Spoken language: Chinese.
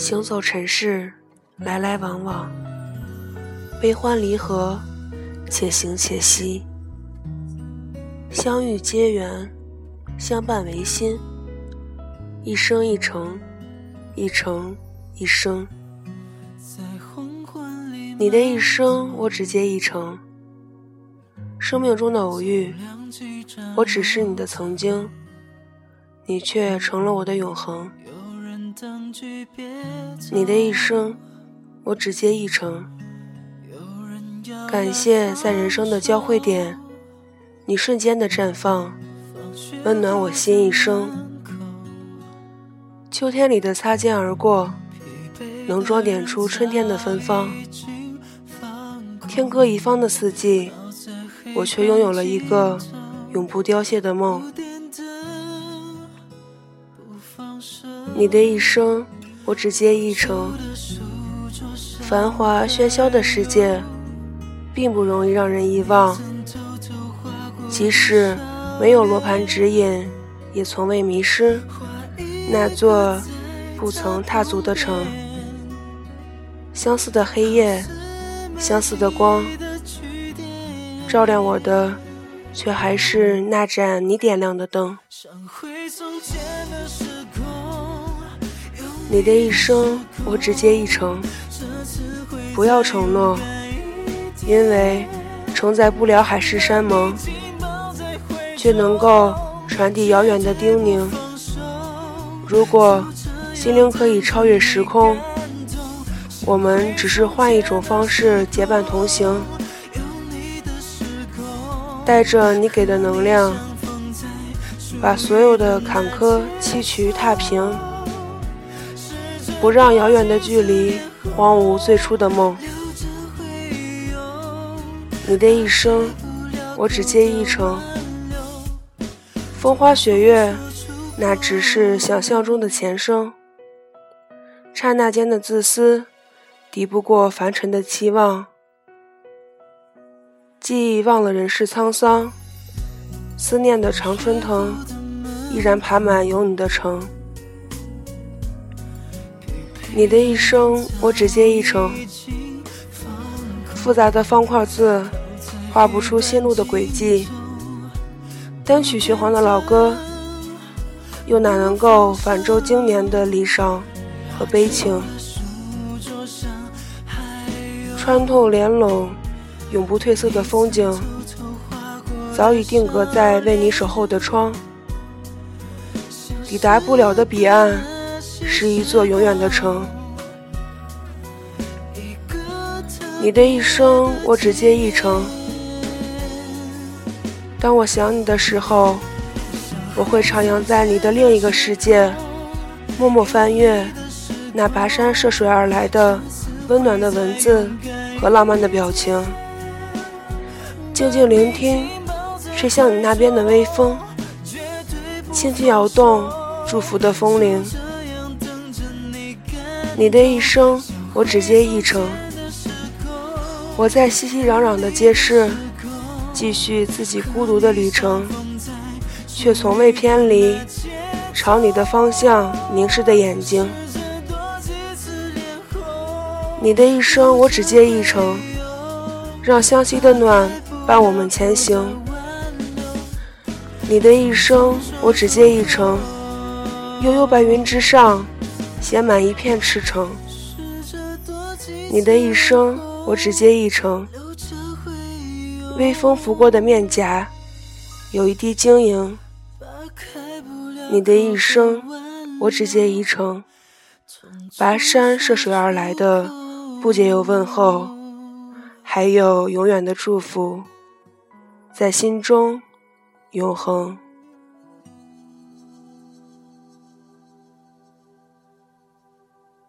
行走尘世，来来往往，悲欢离合，且行且惜。相遇皆缘，相伴为心。一生一程，一程一生。你的一生，我只接一程。生命中的偶遇，我只是你的曾经，你却成了我的永恒。你的一生，我只接一程。感谢在人生的交汇点，你瞬间的绽放，温暖我心一生。秋天里的擦肩而过，能装点出春天的芬芳。天各一方的四季，我却拥有了一个永不凋谢的梦。你的一生，我只接一程。繁华喧嚣的世界，并不容易让人遗忘。即使没有罗盘指引，也从未迷失那座不曾踏足的城。相似的黑夜。相似的光，照亮我的，却还是那盏你点亮的灯。上回从前的时你的一生，我只接一程。不要承诺，因为承载不了海誓山盟，却能够传递遥远的叮咛。如果心灵可以超越时空。我们只是换一种方式结伴同行，带着你给的能量，把所有的坎坷崎岖踏平，不让遥远的距离荒芜最初的梦。你的一生，我只接一程。风花雪月，那只是想象中的前生。刹那间的自私。敌不过凡尘的期望，记忆忘了人世沧桑，思念的常春藤依然爬满有你的城。你的一生，我只接一程。复杂的方块字，画不出心路的轨迹。单曲循环的老歌，又哪能够反奏经年的离殇和悲情？穿透帘拢，永不褪色的风景，早已定格在为你守候的窗。抵达不了的彼岸，是一座永远的城。你的一生，我只接一程。当我想你的时候，我会徜徉在你的另一个世界，默默翻阅那跋山涉水而来的温暖的文字。和浪漫的表情，静静聆听吹向你那边的微风，轻轻摇动祝福的风铃。你的一生，我只接一程。我在熙熙攘攘的街市，继续自己孤独的旅程，却从未偏离朝你的方向凝视的眼睛。你的一生，我只接一程，让相惜的暖伴我们前行。你的一生，我只接一程，悠悠白云之上，写满一片赤诚。你的一生，我只接一程，微风拂过的面颊，有一滴晶莹。你的一生，我只接一程，跋山涉水而来的。不仅有问候，还有永远的祝福，在心中永恒。